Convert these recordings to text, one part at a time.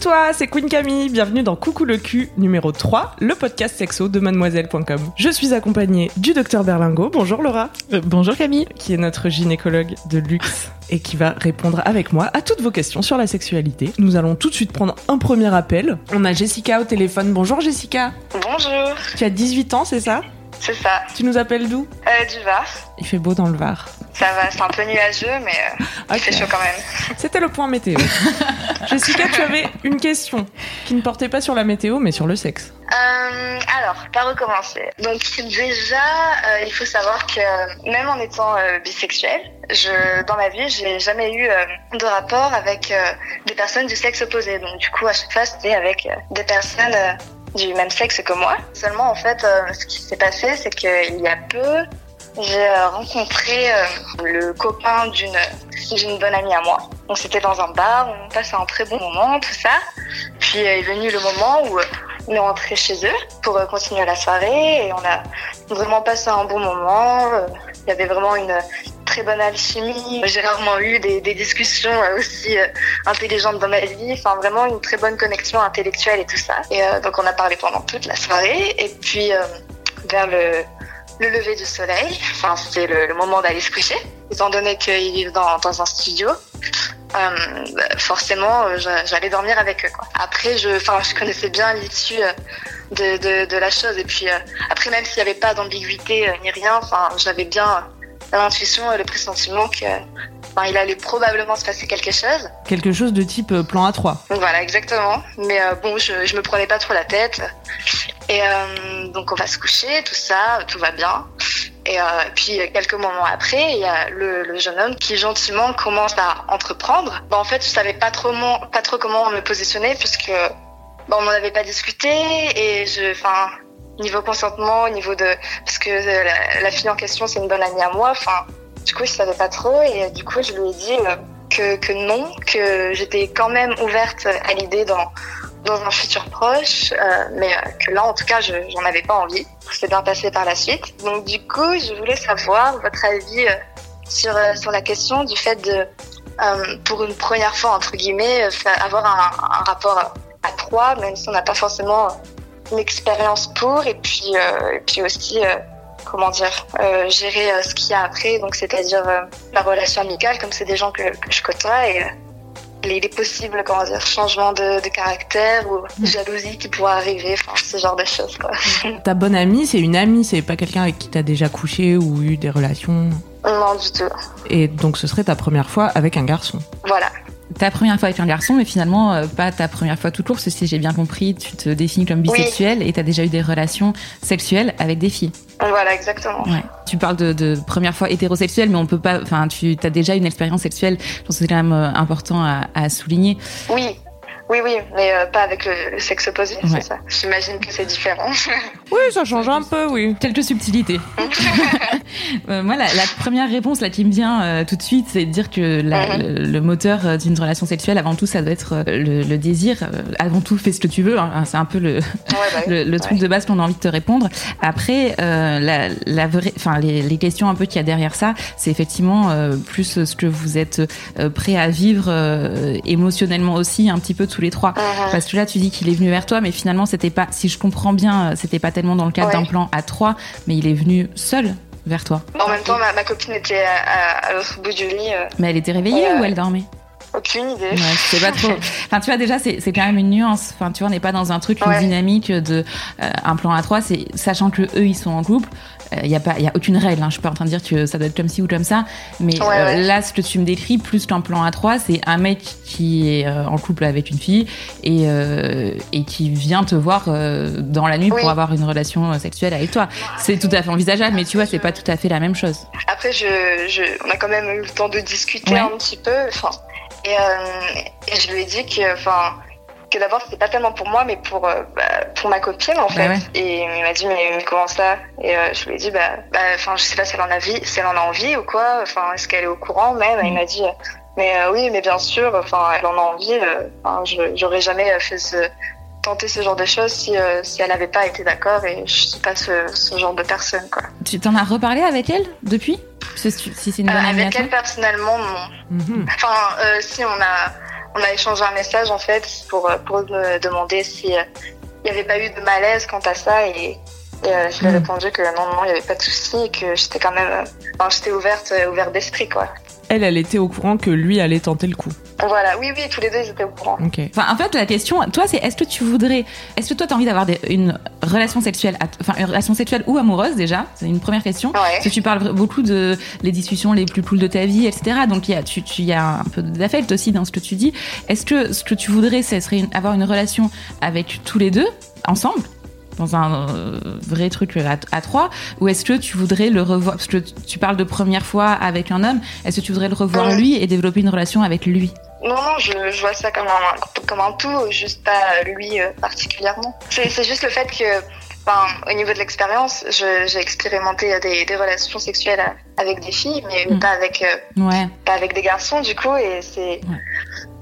Toi, c'est Queen Camille, bienvenue dans Coucou le cul numéro 3, le podcast sexo de mademoiselle.com. Je suis accompagnée du docteur Berlingo. Bonjour Laura. Euh, bonjour Camille. Qui est notre gynécologue de luxe et qui va répondre avec moi à toutes vos questions sur la sexualité. Nous allons tout de suite prendre un premier appel. On a Jessica au téléphone. Bonjour Jessica. Bonjour, Tu as 18 ans, c'est ça? C'est ça. Tu nous appelles d'où? Euh, du Var. Il fait beau dans le Var. Ça va, c'est un peu nuageux, mais euh, il Ok. fait chaud quand même. C'était le point météo. Jessica, tu avais une question qui ne portait pas sur la météo mais sur le sexe. Euh, alors, par recommencer. Donc déjà, euh, il faut savoir que même en étant euh, bisexuelle, je, dans ma vie, j'ai jamais eu de rapport avec des personnes du sexe opposé. Donc du coup, à chaque fois, c'était avec des personnes du même sexe que moi. Seulement, en fait, ce qui s'est passé, c'est qu'il y a peu, j'ai euh, rencontré euh, le copain d'une d'une bonne amie à moi. Donc c'était dans un bar, on passait un très bon moment, tout ça. Puis euh, est venu le moment où on est rentré chez eux pour continuer la soirée et on a vraiment passé un bon moment. Il y avait vraiment une très bonne alchimie. J'ai rarement eu des, discussions aussi intelligentes dans ma vie. Enfin, vraiment une très bonne connexion intellectuelle et tout ça. Et donc on a parlé pendant toute la soirée. Et puis vers le, le lever du soleil, enfin c'était le, moment d'aller se coucher, étant donné qu'ils vivent dans, un studio. Euh, forcément, euh, j'a- j'allais dormir avec eux. Après, je, connaissais bien l'issue euh, de, la chose. Et puis, après, même s'il n'y avait pas d'ambiguïté ni rien, j'avais bien l'intuition et le pressentiment que, il allait probablement se passer quelque chose. Quelque chose de type euh, plan A3. Donc voilà, exactement. Mais euh, bon, je, je me prenais pas trop la tête. Et euh, donc on va se coucher, tout ça, tout va bien. Et euh, puis quelques moments après, il y a le, le jeune homme qui gentiment commence à entreprendre. Bah, en fait, je savais pas trop, mon- pas trop comment me positionner puisque bah, on n'en avait pas discuté et je, enfin, niveau consentement, au niveau de, parce que la, la fille en question c'est une bonne amie à moi. Enfin, du coup, je savais pas trop et euh, du coup, je lui ai dit euh, que, non, que j'étais quand même ouverte à l'idée dans dans un futur proche, euh, mais que là, en tout cas, je j'en avais pas envie. C'est bien passé par la suite. Donc, du coup, je voulais savoir votre avis sur sur la question du fait de, pour une première fois entre guillemets, avoir un, un rapport à trois, même si on n'a pas forcément l'expérience pour, et puis et puis aussi comment dire, euh, gérer euh, ce qu'il y a après, donc c'est-à-dire euh, la relation amicale, comme c'est des gens que, que je côtoie et les, les possibles comment dire changements de, de caractère ou jalousie qui pourrait arriver enfin ce genre de choses quoi. Ta bonne amie, c'est une amie, c'est pas quelqu'un avec qui t'as déjà couché ou eu des relations? non du tout. Et donc ce serait ta première fois avec un garçon? voilà Ta première fois avec un garçon, mais finalement euh, pas ta première fois tout court, parce que si j'ai bien compris, tu te définis comme bisexuel et t'as déjà eu des relations sexuelles avec des filles. voilà exactement Ouais. Tu parles de, de première fois hétérosexuelle, mais on peut pas. Enfin, tu as déjà une expérience sexuelle. Je pense que c'est quand même euh, important à, à souligner. oui oui oui mais euh, pas avec le, le sexe opposé Ouais. c'est ça j'imagine que c'est différent Oui, ça change un peu, oui. Quelques subtilités. Euh, moi, la, la première réponse là qui me vient euh, tout de suite, c'est de dire que la- le, le moteur euh, d'une relation sexuelle, avant tout, ça doit être euh, le, le désir. Avant tout, fais ce que tu veux. hein. C'est un peu le, ouais, bah, oui. le, le truc de base qu'on a envie de te répondre. Après, euh, la, la vraie, enfin les, les questions un peu qu'il y a derrière ça, c'est effectivement euh, plus ce que vous êtes euh, prêt à vivre euh, émotionnellement aussi, un petit peu tous les trois. Mhm. Parce que là, tu dis qu'il est venu vers toi, mais finalement, c'était pas, si je comprends bien, euh, c'était pas tellement dans le cadre Ouais. d'un plan à trois, mais il est venu seul vers toi. en même temps ma, ma copine était à, à- à l'autre bout du lit euh, Mais elle était réveillée ou elle dormait? Aucune idée. Ouais, c'est pas trop. Enfin, tu vois, déjà, c'est c'est quand même une nuance. Enfin, tu vois, on n'est pas dans un truc, une Ouais. dynamique de euh, un plan à trois. C'est sachant que eux, ils sont en couple. Il y a pas, il y a aucune règle. Hein. Je suis pas en train de dire que ça doit être comme ci ou comme ça. Mais Ouais, euh, ouais. là, ce que tu me décris, plus qu'un plan à trois, c'est un mec qui est euh, en couple avec une fille et euh, et qui vient te voir euh, dans la nuit Oui. pour avoir une relation euh, sexuelle avec toi. C'est tout à fait envisageable, mais tu vois, c'est pas tout à fait la même chose. Après, je, je, on a quand même eu le temps de discuter Ouais. un petit peu. Enfin, et, euh, et je lui ai dit que, enfin, que d'abord c'était pas tellement pour moi, mais pour euh, bah, pour ma copine en Bah fait. ouais. Et il m'a dit mais, mais comment ça? Et euh, je lui ai dit bah, bah, enfin, je sais pas si elle en a vie, si elle en a envie ou quoi. Enfin, est-ce qu'elle est au courant même? Il m'a dit euh, mais euh, oui, mais bien sûr. Enfin, elle en a envie. je- j'aurais jamais fait ce tenter ce genre de choses si si elle avait pas été d'accord et je suis pas ce, ce genre de personne quoi. Tu t'en as reparlé avec elle depuis? Si c'est une bonne amie à avec elle personnellement non. Mhm. Enfin, si on a, on a échangé un message en fait pour, euh, pour me demander si euh, il n'y avait pas eu de malaise quant à ça et, et, euh, je lui ai Mm. répondu que non, non, il n'y avait pas de souci et que j'étais quand même, euh, enfin, j'étais ouverte, ouverte d'esprit quoi. Elle, elle était au courant que lui allait tenter le coup. Voilà, oui, oui, tous les deux ils étaient au courant. Ok. Enfin, en fait, la question, toi, c'est est-ce que tu voudrais, est-ce que toi, t'as envie d'avoir des- une relation sexuelle, enfin, une relation sexuelle ou amoureuse déjà? C'est une première question. Ouais. Parce que tu parles beaucoup de les discussions les plus cool de ta vie, etc. Donc, il y a, tu, y a un peu d'affect aussi dans ce que tu dis. Est-ce que ce que tu voudrais, ce serait une- avoir une relation avec tous les deux, ensemble? Dans un euh, vrai truc à, à trois ou est-ce que tu voudrais le revoir parce que tu parles de première fois avec un homme est-ce que tu voudrais le revoir lui et développer une relation avec lui? Non, non, je, je vois ça comme un, comme un tout, juste pas lui euh, particulièrement. C'est juste le fait que, enfin, au niveau de l'expérience, j'ai expérimenté des, des relations sexuelles avec des filles, mais Mm. pas avec, euh, ouais pas avec des garçons du coup, et c'est.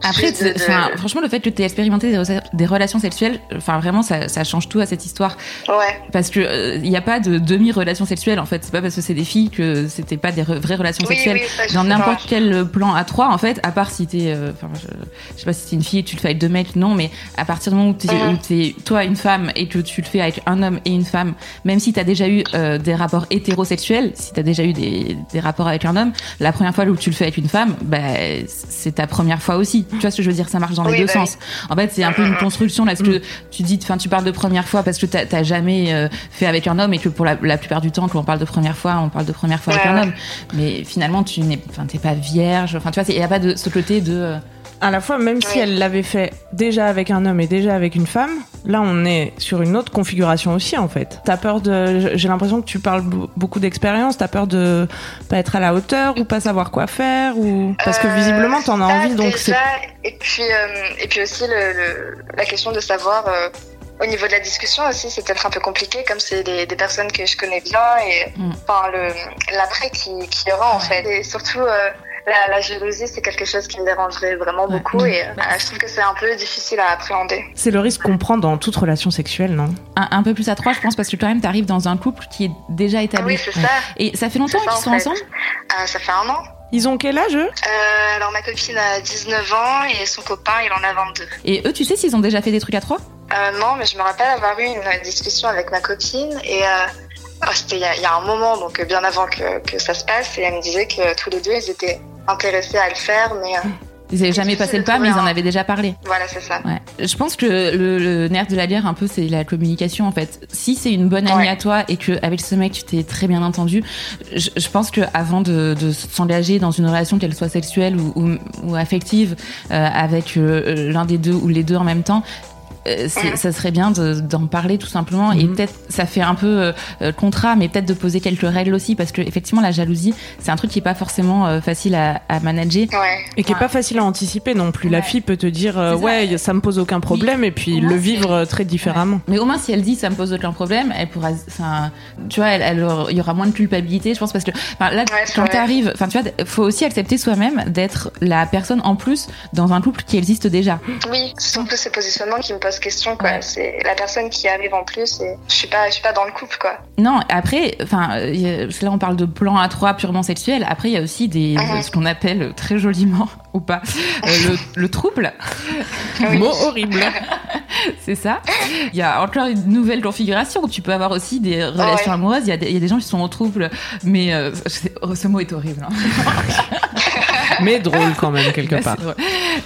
Après, de- franchement, le fait que tu aies expérimenté des, re- des relations sexuelles, enfin, vraiment, ça, ça change tout à cette histoire. Ouais. Parce que euh, il n'y a pas de demi-relation sexuelle, en fait. C'est pas parce que c'est des filles que c'était pas des re- vraies relations Oui, sexuelles. oui, Dans n'importe quel plan à trois, en fait, à part si t'es, euh, enfin, je, je sais pas si t'es une fille et que tu le fais avec deux mecs, non, mais à partir du moment où t'es, t'es toi une femme et que tu le fais avec un homme et une femme, même si t'as déjà eu euh, des rapports hétérosexuels, si t'as déjà eu des, des rapports avec un homme, la première fois où tu le fais avec une femme, bah, c'est ta première fois aussi. Tu vois ce que je veux dire Ça marche dans les Oui, deux bah sens. En fait, c'est un peu une construction là, parce que tu dis, enfin, tu parles de première fois parce que t'as t'as jamais euh, fait avec un homme et que pour la, la plupart du temps, quand on parle de première fois, on parle de première fois avec Ouais, un homme. Mais finalement, tu n'es, enfin, t'es pas vierge. Enfin, tu vois, il y a pas de ce côté de. euh, À la fois, même si elle l'avait fait déjà avec un homme et déjà avec une femme, là on est sur une autre configuration aussi en fait. T'as peur de. J'ai l'impression que tu parles be- beaucoup d'expérience, t'as peur de pas être à la hauteur ou pas savoir quoi faire ou. Parce que Euh, visiblement t'en as envie donc c'est. Et puis euh, et puis aussi le, le- la question de savoir euh, au niveau de la discussion aussi c'est peut-être un peu compliqué comme c'est des, des personnes que je connais bien et Mm. enfin le l'après qui qui y aura en fait et surtout euh, la, la jalousie c'est quelque chose qui me dérangerait vraiment Ouais. beaucoup et euh, je trouve que c'est un peu difficile à appréhender. C'est le risque qu'on prend dans toute relation sexuelle, non? Un, un peu plus à trois, je pense, parce que quand même, t'arrives dans un couple qui est déjà établi. Oui c'est ça. Et ça fait longtemps qu'ils en sont fait. ensemble? Euh, ça fait un an. Ils ont quel âge eux Euh, alors ma copine a 19 ans et son copain il en a 22. Et eux, tu sais s'ils ont déjà fait des trucs à trois Euh, non, mais je me rappelle avoir eu une discussion avec ma copine et euh, oh, c'était il y, a- il y a un moment, donc bien avant que, que ça se passe, et elle me disait que tous les deux ils étaient intéressés à le faire, mais euh, Ils avaient jamais passé le pas, mais ils en avaient déjà parlé. voilà, c'est ça. Ouais. Je pense que le, le nerf de la guerre, un peu, c'est la communication, en fait. Si c'est une bonne amie Ouais. à toi et que avec ce mec, tu t'es très bien entendu, je, je pense que avant de, de s'engager dans une relation, qu'elle soit sexuelle ou, ou, ou affective, euh, avec euh, l'un des deux ou les deux en même temps. Ça serait bien de- d'en parler tout simplement et Mhm. peut-être ça fait un peu euh, euh, contrat mais peut-être de poser quelques règles aussi parce que effectivement la jalousie c'est un truc qui est pas forcément euh, facile à, à manager Ouais. Et qui est Ouais. pas facile à anticiper non plus. La fille peut te dire euh, C'est ça. ouais ça me pose aucun problème et puis le vivre euh, très différemment. Mais au moins, si elle dit ça me pose aucun problème, elle pourra, enfin, tu vois, elle, elle aura- il y aura moins de culpabilité, je pense, parce que, là, Ouais, c'est quand t'arrives, enfin, tu vois, faut aussi accepter soi-même d'être la personne en plus dans un couple qui existe déjà. Oui, ce sont plus ces positionnements qui me posent question, quoi. Ouais. C'est la personne qui arrive en plus et je suis pas, je suis pas dans le couple, quoi. Non, après, enfin, là, on parle de plan à trois purement sexuel. Après, il y a aussi des, Mhm. ce qu'on appelle très joliment, ou pas, euh, le, le trouble. Oui. Mot horrible. C'est ça. Il y a encore une nouvelle configuration. Tu peux avoir aussi des relations ouais. amoureuses. Il y, a des, il y a des gens qui sont en trouble, mais euh, oh, ce mot est horrible. hein. Mais drôle quand même quelque part.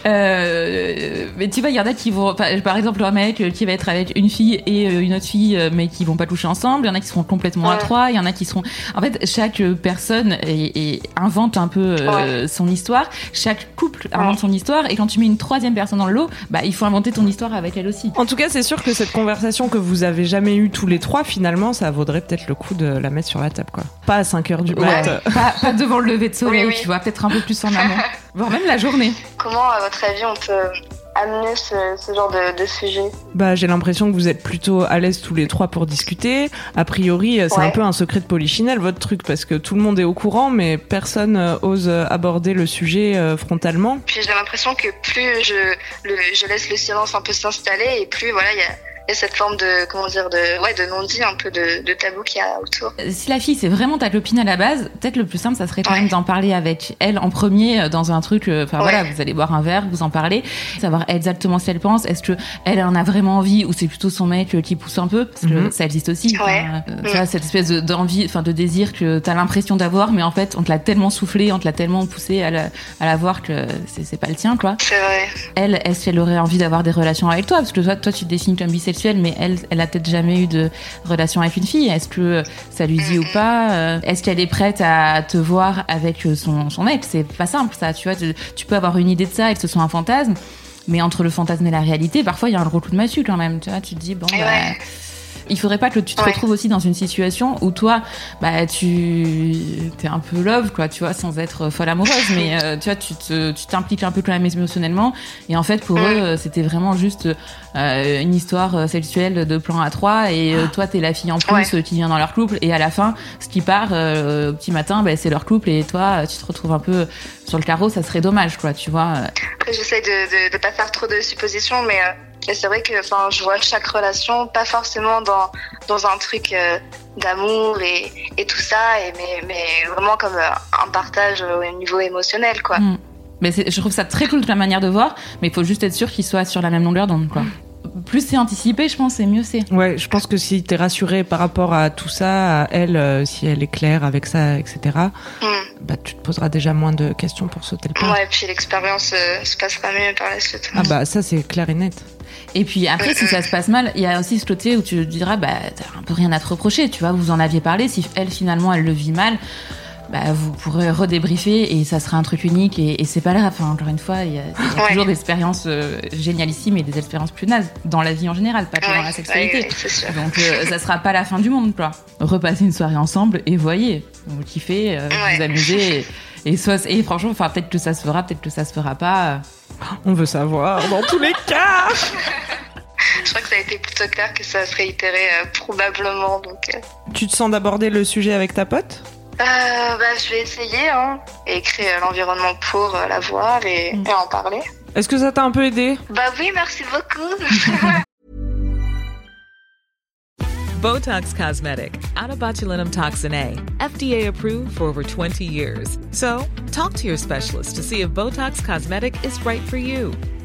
Euh, mais tu vois, il y en a qui vont, par exemple, un mec qui va être avec une fille et une autre fille, mais qui vont pas toucher ensemble. Il y en a qui seront complètement à trois. Il y en a qui seront. En fait, chaque personne est- invente un peu euh, son histoire. Chaque couple invente son histoire. Et quand tu mets une troisième personne dans le lot, bah, il faut inventer ton histoire avec elle aussi. En tout cas, c'est sûr que cette conversation que vous avez jamais eue tous les trois, finalement, ça vaudrait peut-être le coup de la mettre sur la table, quoi. Pas à 5 heures du mat. Ouais. pas, pas devant le lever de soleil, Oui, oui. tu vois, peut-être un peu plus en amont, voire même la journée. Comment, à votre avis, on peut amener ce, ce genre de, de sujet Bah, j'ai l'impression que vous êtes plutôt à l'aise tous les trois pour discuter. A priori, euh, c'est Ouais. un peu un secret de polichinelle, votre truc, parce que tout le monde est au courant, mais personne euh, ose euh, aborder le sujet euh, frontalement. Puis j'ai l'impression que plus je, le, je laisse le silence un peu s'installer et plus voilà, il y a, il y a cette forme de comment dire de ouais de non-dit un peu de, de tabou qu'il y a autour. Si la fille c'est vraiment ta copine à la base, peut-être le plus simple ça serait quand Ouais. même d'en parler avec elle en premier euh, dans un truc. euh, Enfin Ouais. voilà, vous allez boire un verre, vous en parlez, savoir exactement ce qu'elle pense. Est-ce que elle en a vraiment envie ou c'est plutôt son mec euh, qui pousse un peu parce que Mhm. ça existe aussi. Ouais. Enfin, euh, vois, cette espèce de- d'envie, enfin de désir que t'as l'impression d'avoir, mais en fait on te l'a tellement soufflé, on te l'a tellement poussé à la, à la voir que c'est pas le tien quoi. C'est vrai. Elle, est-ce qu'elle aurait envie d'avoir des relations avec toi? Parce que toi, toi, tu te désignes comme mais elle, elle a peut-être jamais eu de relation avec une fille. Est-ce que ça lui dit ou pas Euh, Est-ce qu'elle est prête à te voir avec euh, son, son mec C'est pas simple, ça. Tu vois, tu, tu peux avoir une idée de ça et que ce soit un fantasme. Mais entre le fantasme et la réalité, parfois il y a un gros coup de massue quand même. Tu vois, tu te dis bon, bah, ouais. Il faudrait pas que tu te Ouais. retrouves aussi dans une situation où toi, bah tu t'es un peu love, quoi, tu vois, sans être folle amoureuse, mais euh, tu vois, tu te, tu t'impliques un peu quand même émotionnellement. Et en fait, pour eux, euh, c'était vraiment juste euh, une histoire euh, sexuelle de plan à trois. Et euh, toi, t'es la fille en plus Ouais. euh, qui vient dans leur couple. Et à la fin, ce qui part euh, au petit matin, bah, c'est leur couple. Et toi, tu te retrouves un peu sur le carreau. Ça serait dommage, quoi, tu vois. Après j'essaie de, de de pas faire trop de suppositions, mais euh, mais c'est vrai que enfin je vois chaque relation pas forcément dans dans un truc euh, d'amour et et tout ça, et mais mais vraiment comme euh, un partage au niveau émotionnel quoi. Mm. Mais je trouve ça très cool de la manière de voir, mais il faut juste être sûr qu'ils soient sur la même longueur d'onde. Plus c'est anticipé, je pense, et mieux c'est. Ouais, je pense que si t'es rassuré par rapport à tout ça, à elle, euh, si elle est claire avec ça, etc., Mm. bah tu te poseras déjà moins de questions pour sauter le pas. Ouais, puis l'expérience euh, se passera mieux par la suite. Ah bah ça c'est clair et net. Et puis après, si ça se passe mal, il y a aussi ce côté où tu te diras, bah, t'as un peu rien à te reprocher, tu vois, vous en aviez parlé, si elle, finalement, elle le vit mal, bah, vous pourrez redébriefer et ça sera un truc unique et, et c'est pas grave. Enfin, encore une fois, il y a, il y a Ouais. toujours des expériences euh, génialissimes et des expériences plus nazes dans la vie en général, pas que Ouais, dans la sexualité. ouais. Donc euh, ça sera pas la fin du monde, quoi. Repassez une soirée ensemble et voyez, vous kiffez, euh, Ouais. vous amusez. Et, et, soit, et franchement, enfin peut-être que ça se fera, peut-être que ça se fera pas. On veut savoir dans tous les cas. Je crois que ça a été plutôt clair que ça se réitérait euh, probablement. Donc, euh, Tu te sens d'aborder le sujet avec ta pote? Euh, bah, je vais essayer hein, et créer l'environnement pour euh, la voir et, Mm. et en parler. Est-ce que ça t'a un peu aidé? Bah oui, merci beaucoup. Botox Cosmetic, out of botulinum toxin A, FDA approved for over 20 years. So, talk to your specialist to see if Botox Cosmetic is right for you.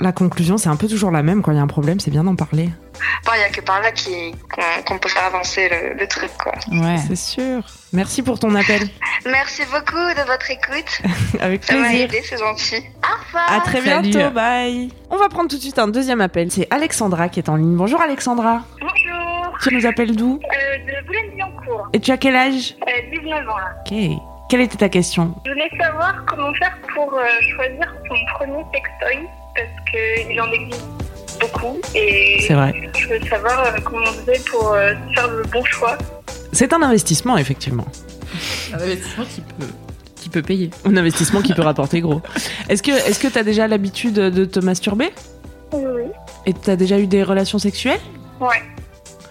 La conclusion c'est un peu toujours la même quand il y a un problème, c'est bien d'en parler. Bon, il y a que par là qu'on peut faire avancer le, le truc, quoi. Ouais. C'est sûr. Merci pour ton appel. Merci beaucoup de votre écoute. Avec Ça m'a plaisir. aidé, c'est gentil. Au revoir. À très Salut. bientôt, bye. On va prendre tout de suite un deuxième appel. C'est Alexandra qui est en ligne. Bonjour Alexandra. Bonjour. Tu nous appelles d'où Euh, de Boulogne-Billancourt. Et tu as quel âge Euh, 19 ans, là. Ok. Quelle était ta question Je voulais savoir comment faire pour euh, choisir son premier sextoy parce qu'il en existe beaucoup et C'est vrai. je veux savoir euh, comment on faisait pour euh, faire le bon choix. C'est un investissement, effectivement. Un investissement qui peut, qui peut payer. Un investissement qui peut rapporter gros. Est-ce que est-ce que tu as déjà l'habitude de te masturber? Oui. Et tu as déjà eu des relations sexuelles? Ouais.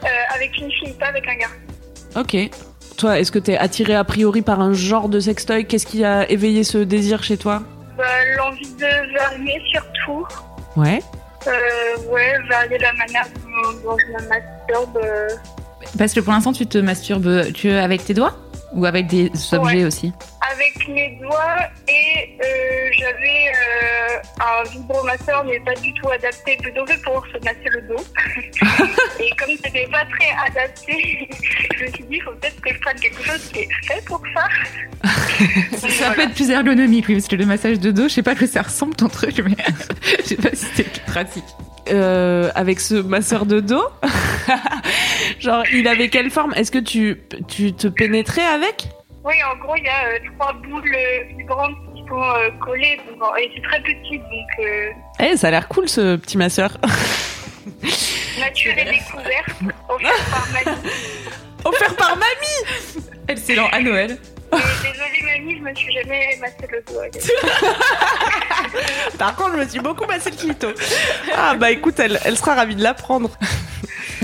Euh, avec une fille, pas avec un gars. Ok. Toi, est-ce que tu es attiré a priori par un genre de sextoy? Qu'est-ce qui a éveillé ce désir chez toi? Bah, L'envie de varier surtout. Ouais. Euh, ouais, varier la manière dont, je me masturbe. euh. Parce que pour l'instant, tu te masturbes tu avec tes doigts ou avec des objets Ouais. aussi? Avec mes doigts et euh, j'avais euh, un vibromasseur mais pas du tout adapté, plutôt fait pour se masser le dos. et comme c'était pas très adapté, je me suis dit il faut peut-être que je prenne quelque chose qui est fait pour ça. Ça voilà. peut être plus ergonomique, oui, parce que le massage de dos, je sais pas que ça ressemble ton truc, mais je sais pas si c'est plus pratique. Euh, avec ce masseur de dos. Genre, il avait quelle forme? Est-ce que tu, tu te pénétrais avec? Oui, en gros, il y a euh, trois boules euh, vibrantes qui sont euh, collées donc, et c'est très petit, donc euh, Eh, ça a l'air cool ce petit masseur. nature et découverte, offert par mamie. Offert par mamie Excellent, à Noël. Désolée mamie, je me suis jamais massé le doigt. Par contre, je me suis beaucoup massé le clito. Ah bah écoute, elle, elle sera ravie de l'apprendre.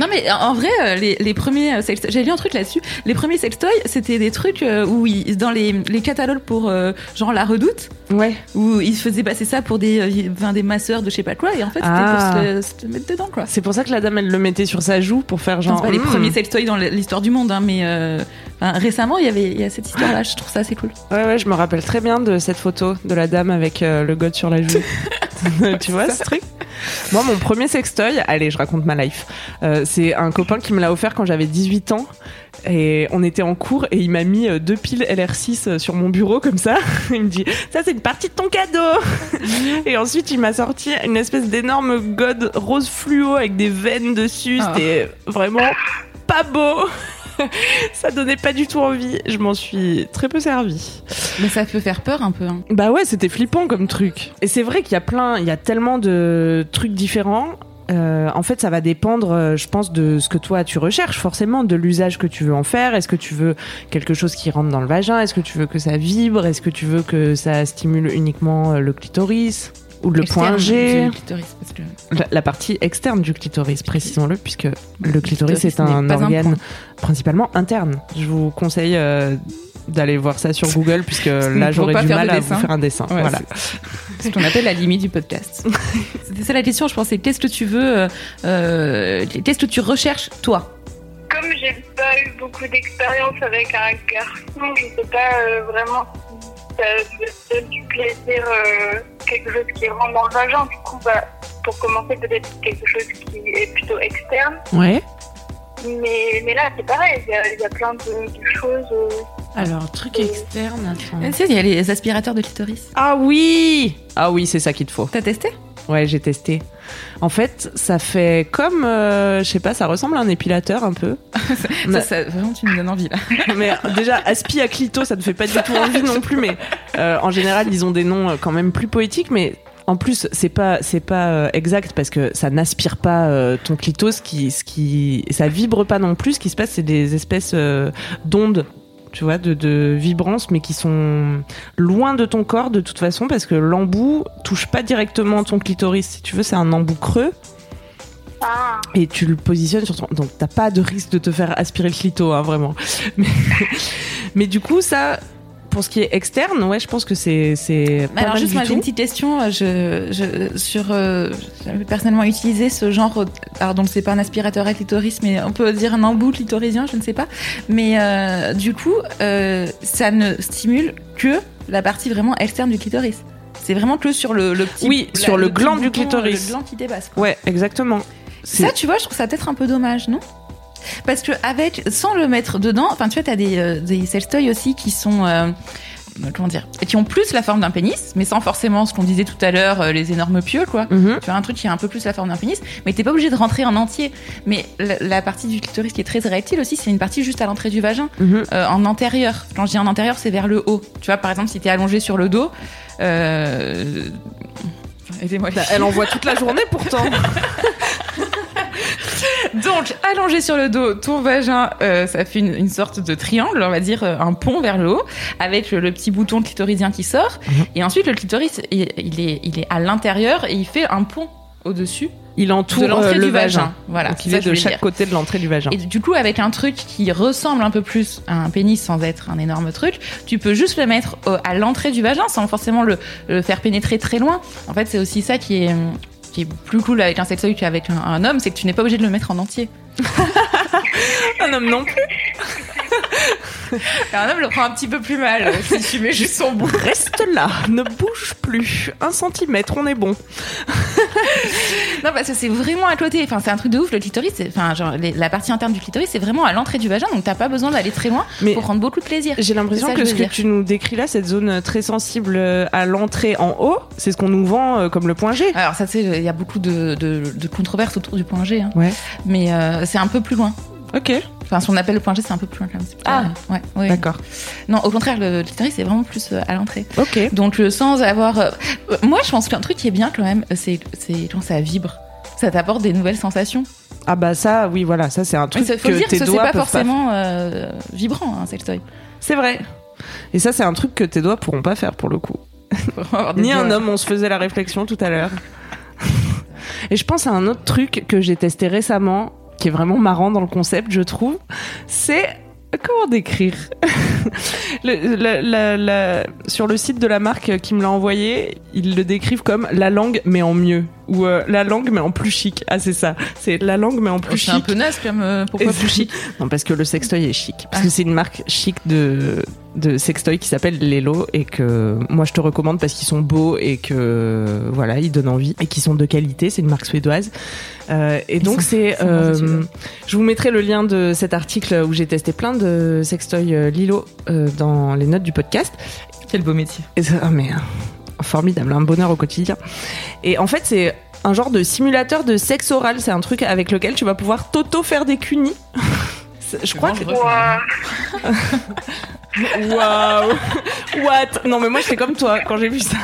Non mais en vrai, euh, les, les premiers euh, sextoys, j'ai lu un truc là-dessus. Les premiers sextoys, c'était des trucs euh, où ils, dans les, les catalogues pour euh, genre la Redoute, Ouais. où ils faisaient passer ça pour des, enfin, des masseurs de je sais pas quoi, et en fait c'était Ah. pour se, se mettre dedans quoi. C'est pour ça que la dame, elle le mettait sur sa joue pour faire genre. c'est pas les hmm. premiers sextoys dans l'histoire du monde, hein, mais euh, récemment il y avait il y a cette histoire-là. Je trouve ça assez cool. Ouais, ouais, je me rappelle très bien de cette photo de la dame avec euh, le god sur la joue. tu vois ce truc? Moi, mon premier sextoy, allez, je raconte ma life. Euh, c'est un copain qui me l'a offert quand j'avais 18 ans. Et on était en cours et il m'a mis euh, deux piles LR6 euh, sur mon bureau comme ça. Il me dit ça c'est une partie de ton cadeau. et ensuite il m'a sorti une espèce d'énorme god rose fluo avec des veines dessus. Ah. C'était vraiment pas beau. ça donnait pas du tout envie. Je m'en suis très peu servi. Mais ça peut faire peur un peu. Hein. Bah ouais, c'était flippant comme truc. Et c'est vrai qu'il y a plein, il y a tellement de trucs différents. Euh, en fait, ça va dépendre, euh, je pense, de ce que toi tu recherches, forcément, de l'usage que tu veux en faire. Est-ce que tu veux quelque chose qui rentre dans le vagin? Est-ce que tu veux que ça vibre? Est-ce que tu veux que ça stimule uniquement euh, le clitoris? Ou le point Externe G du clitoris, parce que la, la partie externe du clitoris, précisons-le, puisque le clitoris clitoris est un organe principalement interne. Je vous conseille euh, d'aller voir ça sur Google, puisque là j'aurais du mal à dessin. vous faire un dessin. Ouais, voilà. C'est ce qu'on appelle la limite du podcast. C'était ça la question, je pensais. Qu'est-ce que tu veux euh, euh, Qu'est-ce que tu recherches, toi? Comme j'ai pas eu beaucoup d'expérience avec un garçon, je sais pas euh, vraiment ça me donne du plaisir, euh, quelque chose qui rentre dans le vagin. Du coup, bah, pour commencer, peut-être quelque chose qui est plutôt externe. Ouais. Mais, mais là, c'est pareil, il y, a- il y a plein de, de choses. euh, Alors, truc externe, attends. Tu sais, il y a les aspirateurs de clitoris. Ah oui Ah oui, c'est ça qu'il te faut. T'as testé? Ouais, j'ai testé. En fait, ça fait comme, euh, je sais pas, ça ressemble à un épilateur un peu. ça, ça, Vraiment, tu me donnes envie là. mais déjà, aspi à clito, ça ne fait pas du tout envie non plus. Mais euh, en général, ils ont des noms euh, quand même plus poétiques. Mais en plus, c'est pas, c'est pas exact parce que ça n'aspire pas euh, ton clito. Ce qui, ce qui, ça vibre pas non plus. Ce qui se passe, c'est des espèces euh, d'ondes. Tu vois, de, de vibrances, mais qui sont loin de ton corps de toute façon, parce que l'embout touche pas directement ton clitoris. Si tu veux, c'est un embout creux Ah, et tu le positionnes sur ton. Donc t'as pas de risque de te faire aspirer le clito, hein, vraiment. Mais, mais du coup, ça, pour ce qui est externe, ouais, je pense que c'est c'est. pas Alors mal juste, moi j'ai une petite question. euh, Je, je, sur, euh, j'avais personnellement utilisé ce genre, alors donc c'est pas un aspirateur à clitoris, mais on peut dire un embout clitorisien, je ne sais pas. Mais euh, du coup, euh, ça ne stimule que la partie vraiment externe du clitoris. C'est vraiment que sur le, le petit. Oui, sur le gland du clitoris. Le gland qui dépasse. quoi. Ouais, exactement. Ça, tu vois, je trouve ça peut-être un peu dommage, non? Parce que avec, sans le mettre dedans, enfin, tu vois, t'as des, euh, des sextoys aussi qui sont, euh, comment dire, qui ont plus la forme d'un pénis, mais sans forcément ce qu'on disait tout à l'heure, euh, les énormes pieux, quoi. Mhm. Tu vois, un truc qui a un peu plus la forme d'un pénis, mais t'es pas obligé de rentrer en entier. Mais la, la partie du clitoris qui est très érectile aussi, c'est une partie juste à l'entrée du vagin, Mhm. euh, en antérieur. Quand je dis en antérieur, c'est vers le haut. Tu vois, par exemple, si t'es allongé sur le dos, euh... aidez-moi. Bah, Elle envoie toute la journée pourtant. Donc, allongé sur le dos, ton vagin, euh, ça fait une, une sorte de triangle, on va dire euh, un pont vers le haut, avec le, le petit bouton clitoridien qui sort. Mhm. Et ensuite, le clitoris, il, il est, il est à l'intérieur et il fait un pont au-dessus Il entoure de l'entrée euh, le du vagin. vagin. Voilà, Donc il est de chaque dire. côté de l'entrée du vagin. Et du coup, avec un truc qui ressemble un peu plus à un pénis sans être un énorme truc, tu peux juste le mettre à l'entrée du vagin sans forcément le, le faire pénétrer très loin. En fait, c'est aussi ça qui est, qui est plus cool avec un sextoy qu'avec un, un homme, c'est que tu n'es pas obligé de le mettre en entier. Un homme non plus. un homme le prend un petit peu plus mal euh, si tu mets juste son bout. Reste là, ne bouge plus. Un centimètre, on est bon. Non, parce que c'est vraiment à côté. Enfin, c'est un truc de ouf. Le clitoris, enfin, genre, les- la partie interne du clitoris, c'est vraiment à l'entrée du vagin. Donc, t'as pas besoin d'aller très loin Mais- pour prendre beaucoup de plaisir. J'ai l'impression que ce que tu nous décris là, cette zone très sensible euh, à l'entrée en haut, c'est ce qu'on nous vend euh, comme le point G. Alors, ça, c'est, il y a beaucoup de, de, de controverses autour du point G. hein. Ouais. Mais euh, c'est un peu plus loin. Ok, Enfin, si on appelle le point G, c'est un peu plus loin quand même. Ah. ouais, ouais. d'accord. Non, au contraire, le clitoris, c'est vraiment plus euh, à l'entrée. Ok. Donc, euh, sans avoir. euh, moi, je pense qu'un truc qui est bien quand même, c'est, quand ça vibre. Ça t'apporte des nouvelles sensations. Ah bah ça, oui, voilà, ça c'est un truc ça, faut que le dire, tes que c'est pas forcément euh, vibrant, un sextoy. C'est vrai. Et ça, c'est un truc que tes doigts pourront pas faire pour le coup. Ni un homme, on se faisait la réflexion tout à l'heure. Et je pense à un autre truc que j'ai testé récemment, qui est vraiment marrant dans le concept, je trouve. C'est comment décrire Sur le site de la marque qui me l'a envoyé, ils le décrivent comme la langue mais en mieux ou euh, la langue mais en plus chic. Ah c'est ça, c'est la langue mais en plus Oh, chic. C'est un peu naze comme euh, pourquoi plus chic Non, parce que le sextoy est chic. Parce Ah. que c'est une marque chic de, de sextoy qui s'appelle Lelo et que moi je te recommande parce qu'ils sont beaux et que voilà, ils donnent envie et qu'ils sont de qualité. C'est une marque suédoise. Euh, et donc c'est, euh, je vous mettrai le lien de cet article où j'ai testé plein de sextoys Lilo euh, dans les notes du podcast. Quel beau métier. Et ça- ah, mais euh, formidable, un bonheur au quotidien. Et en fait, c'est un genre de simulateur de sexe oral. C'est un truc avec lequel tu vas pouvoir t'auto faire des cunis. Je crois que. Ouah. Waouh! What? Non, mais moi, j'étais comme toi. Quand j'ai vu ça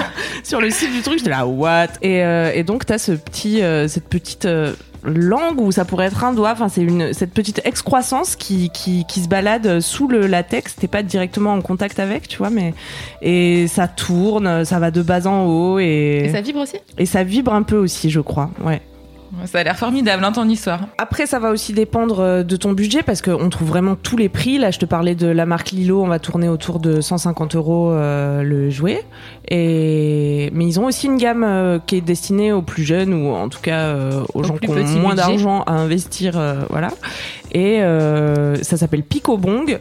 sur le site du truc, j'étais là, what? Et, euh, et donc, t'as ce petit, euh, cette petite euh, langue où ça pourrait être un doigt. Enfin, c'est une, cette petite excroissance qui, qui, qui se balade sous le latex. T'es pas directement en contact avec, tu vois, mais, et ça tourne, ça va de bas en haut et, Et ça vibre aussi? et ça vibre un peu aussi, je crois. Ouais. Ça a l'air formidable, hein, ton histoire. Après, ça va aussi dépendre euh, de ton budget parce qu'on trouve vraiment tous les prix. Là, je te parlais de la marque Lilo, on va tourner autour de 150 euros euh, le jouet. Et mais ils ont aussi une gamme euh, qui est destinée aux plus jeunes ou en tout cas euh, aux Aux gens qui ont moins d'argent à investir, voilà. Et ça s'appelle Pico Bong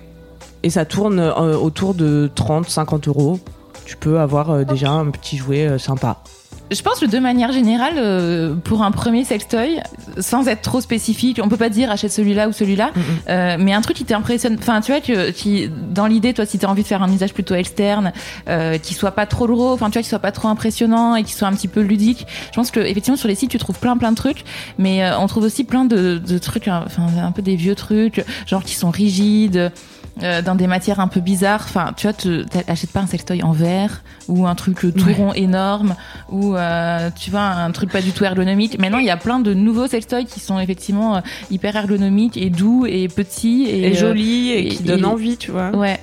et ça tourne autour de 30-50 euros. Tu peux avoir déjà un petit jouet sympa. Je pense que de manière générale, euh, pour un premier sextoy, sans être trop spécifique, on peut pas dire achète celui-là ou celui-là, Mhm. euh, mais un truc qui t'impressionne, enfin tu vois que qui dans l'idée, toi, si t'as envie de faire un usage plutôt externe, euh, qui soit pas trop gros, enfin tu vois, qui soit pas trop impressionnant et qui soit un petit peu ludique. Je pense que effectivement sur les sites tu trouves plein plein de trucs, mais euh, on trouve aussi plein de, de trucs, hein, enfin un peu des vieux trucs, genre qui sont rigides. Euh, dans des matières un peu bizarres, enfin, tu vois, tu t'achètes pas un sextoy en verre ou un truc euh, tout Ouais. rond énorme ou euh, tu vois un truc pas du tout ergonomique. Maintenant, il y a plein de nouveaux sextoys qui sont effectivement euh, hyper ergonomiques et doux et petits et, Et, euh, joli et, et- qui donne et- envie, tu vois. Ouais.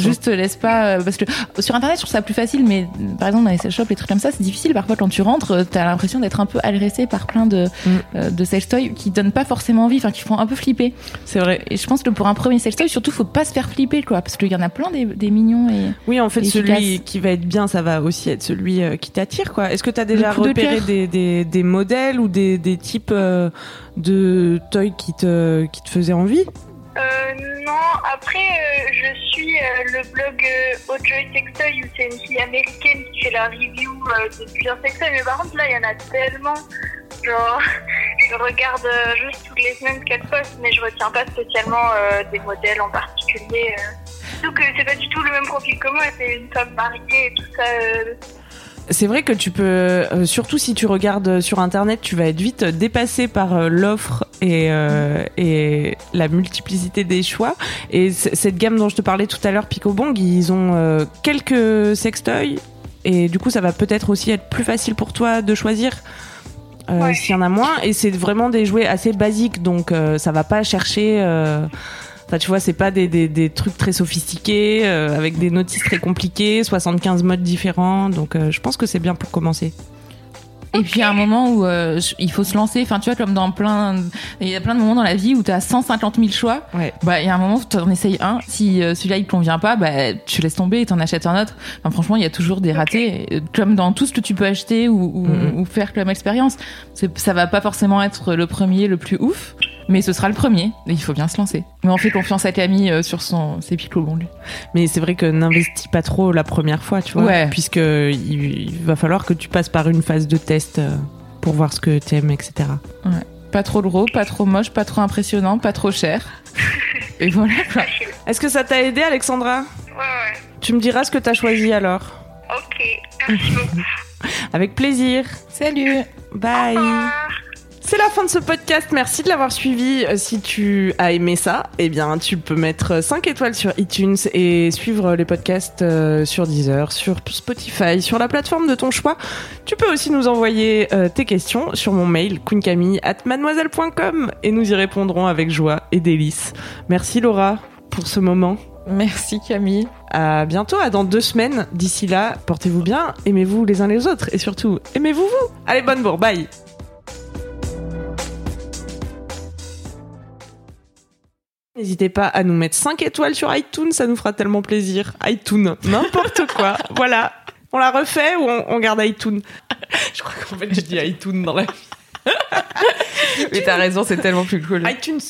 Juste laisse pas euh, parce que sur internet je trouve ça plus facile mais par exemple dans les sex shops les trucs comme ça c'est difficile parfois quand tu rentres euh, t'as l'impression d'être un peu agressé par plein de Mm. euh, de sextoys qui donnent pas forcément envie enfin qui font un peu flipper C'est vrai. et je pense que pour un premier sextoy surtout faut pas se faire flipper quoi parce qu'il y en a plein des, des mignons et Oui, en fait, celui qui va être bien, ça va aussi être celui euh, qui t'attire, quoi. Est-ce que tu as déjà de repéré des, des, des modèles ou des, des types euh, de toys qui te, qui te faisaient envie? Euh, non, après, euh, je suis euh, le blog euh, Ojoy Sextoy où c'est une fille américaine qui fait la review euh, de plusieurs sextoys. Mais par contre, là, il y en a tellement. Genre, je regarde euh, juste toutes les semaines qu'elle poste, mais je retiens pas spécialement euh, des modèles en particulier. Euh. Surtout que c'est pas du tout le même profil que moi, c'est une femme mariée et tout ça. euh. C'est vrai que tu peux, euh, surtout si tu regardes sur internet, tu vas être vite dépassé par euh, l'offre et, euh, et la multiplicité des choix. Et cette gamme dont je te parlais tout à l'heure, Picobong, ils ont euh, quelques sextoys et du coup, ça va peut-être aussi être plus facile pour toi de choisir. euh, Ouais. S'il y en a moins, et c'est vraiment des jouets assez basiques, donc euh, ça va pas chercher. Enfin, tu vois, c'est pas des, des, des trucs très sophistiqués, avec des notices très compliquées, 75 modes différents. Donc, je pense que c'est bien pour commencer. Et puis à un moment où euh, il faut se lancer, enfin tu vois comme dans plein, il y a plein de moments dans la vie où tu as 150 000 choix. Ouais. Bah il y a un moment où tu en essayes un. Si euh, celui-là il convient pas, bah tu laisses tomber et t'en achètes un autre. Enfin, franchement il y a toujours des ratés, euh, comme dans tout ce que tu peux acheter ou, ou, Mhm. ou faire comme expérience. Ça va pas forcément être le premier, le plus ouf. Mais ce sera le premier, et il faut bien se lancer. Mais on fait confiance à Camille euh, sur son, ses picobons, lui. Mais c'est vrai que n'investis pas trop la première fois, tu vois. Ouais. Puisque il, il va falloir que tu passes par une phase de test euh, pour voir ce que t'aimes, etc. Pas trop gros, pas trop moche, pas trop impressionnant, pas trop cher. Et voilà. Est-ce que ça t'a aidé, Alexandra? Ouais, ouais. Tu me diras ce que t'as choisi alors. Ok. Merci beaucoup. Avec plaisir. Salut Bye. C'est la fin de ce podcast. Merci de l'avoir suivi. Euh, Si tu as aimé ça, eh bien, tu peux mettre 5 étoiles sur iTunes et suivre les podcasts euh, sur Deezer, sur Spotify, sur la plateforme de ton choix. Tu peux aussi nous envoyer euh, tes questions sur mon mail mademoiselle.com et nous y répondrons avec joie et délice. Merci Laura pour ce moment. Merci Camille. À bientôt, à dans deux semaines. D'ici là, portez-vous bien, aimez-vous les uns les autres et surtout, aimez-vous vous. Allez, bonne bourre, bye. N'hésitez pas à nous mettre 5 étoiles sur iTunes, ça nous fera tellement plaisir. iTunes, n'importe quoi. voilà. On la refait ou on, on garde iTunes? Je crois qu'en fait, je dis iTunes dans la Mais t'as raison, c'est tellement plus cool. iTunes.